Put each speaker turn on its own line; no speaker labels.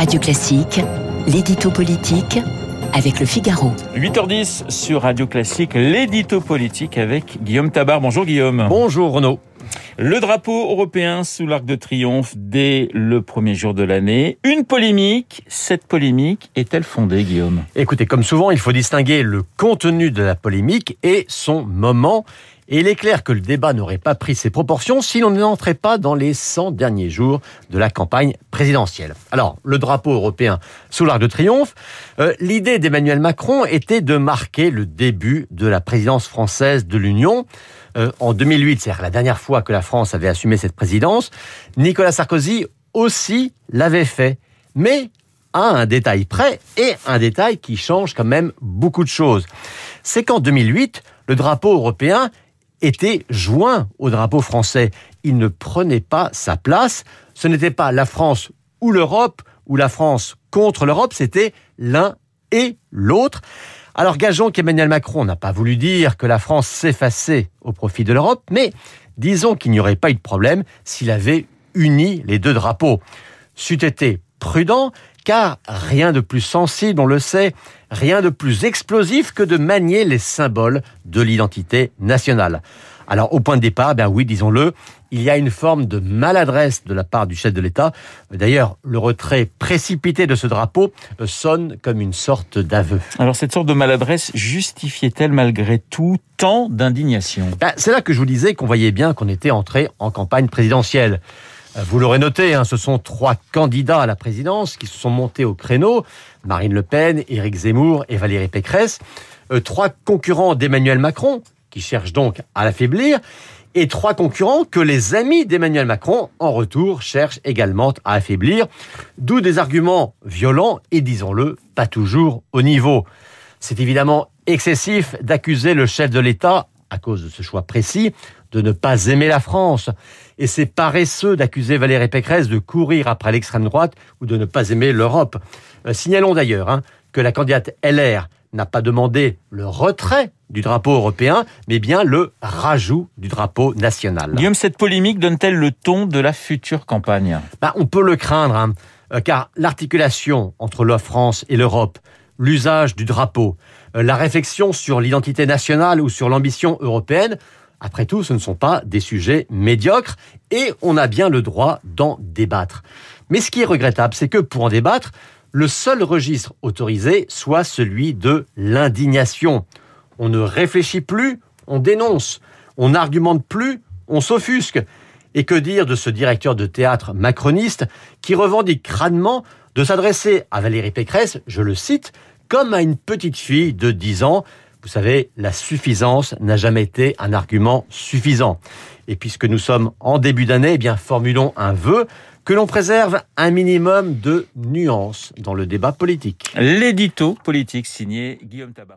Radio Classique, l'édito politique avec le Figaro.
8h10 sur Radio Classique, l'édito politique avec Guillaume Tabar. Bonjour Guillaume.
Bonjour Renaud.
Le drapeau européen sous l'arc de triomphe dès le premier jour de l'année. Une polémique. Cette polémique est-elle fondée, Guillaume?
Écoutez, comme souvent, il faut distinguer le contenu de la polémique et son moment. Et il est clair que le débat n'aurait pas pris ses proportions si l'on n'entrait pas dans les 100 derniers jours de la campagne présidentielle. Alors, le drapeau européen sous l'arc de triomphe, euh, l'idée d'Emmanuel Macron était de marquer le début de la présidence française de l'Union. Euh, en 2008, c'est-à-dire la dernière fois que la France avait assumé cette présidence, Nicolas Sarkozy aussi l'avait fait. Mais à un détail près et un détail qui change quand même beaucoup de choses. C'est qu'en 2008, le drapeau européen était joint au drapeau français. Il ne prenait pas sa place. Ce n'était pas la France ou l'Europe ou la France contre l'Europe, c'était l'un et l'autre. Alors gageons qu'Emmanuel Macron n'a pas voulu dire que la France s'effaçait au profit de l'Europe, mais disons qu'il n'y aurait pas eu de problème s'il avait uni les deux drapeaux. C'eût été prudent, car rien de plus sensible, on le sait, rien de plus explosif que de manier les symboles de l'identité nationale. Alors au point de départ, ben oui, disons-le, il y a une forme de maladresse de la part du chef de l'État. D'ailleurs, le retrait précipité de ce drapeau sonne comme une sorte d'aveu.
Alors cette sorte de maladresse justifiait-elle malgré tout tant d'indignation?
Ben, C'est là que je vous disais qu'on voyait bien qu'on était entré en campagne présidentielle. Vous l'aurez noté, hein, ce sont trois candidats à la présidence qui se sont montés au créneau. Marine Le Pen, Éric Zemmour et Valérie Pécresse. Euh, trois concurrents d'Emmanuel Macron, qui cherchent donc à l'affaiblir. Et trois concurrents que les amis d'Emmanuel Macron, en retour, cherchent également à affaiblir. D'où des arguments violents et, disons-le, pas toujours au niveau. C'est évidemment excessif d'accuser le chef de l'État, à cause de ce choix précis, de ne pas aimer la France. Et c'est paresseux d'accuser Valérie Pécresse de courir après l'extrême droite ou de ne pas aimer l'Europe. Euh, signalons d'ailleurs hein, que la candidate LR n'a pas demandé le retrait du drapeau européen, mais bien le rajout du drapeau national.
Guillaume, cette polémique donne-t-elle le ton de la future campagne?
Bah, On peut le craindre, hein, euh, car l'articulation entre la France et l'Europe, l'usage du drapeau, la réflexion sur l'identité nationale ou sur l'ambition européenne après tout, ce ne sont pas des sujets médiocres et on a bien le droit d'en débattre. Mais ce qui est regrettable, c'est que pour en débattre, le seul registre autorisé soit celui de l'indignation. On ne réfléchit plus, on dénonce. On n'argumente plus, on s'offusque. Et que dire de ce directeur de théâtre macroniste qui revendique crânement de s'adresser à Valérie Pécresse, je le cite, comme à une petite fille de 10 ans vous savez, la suffisance n'a jamais été un argument suffisant. Et puisque nous sommes en début d'année, eh bien formulons un vœu que l'on préserve un minimum de nuances dans le débat politique.
L'édito politique signé Guillaume Tabar.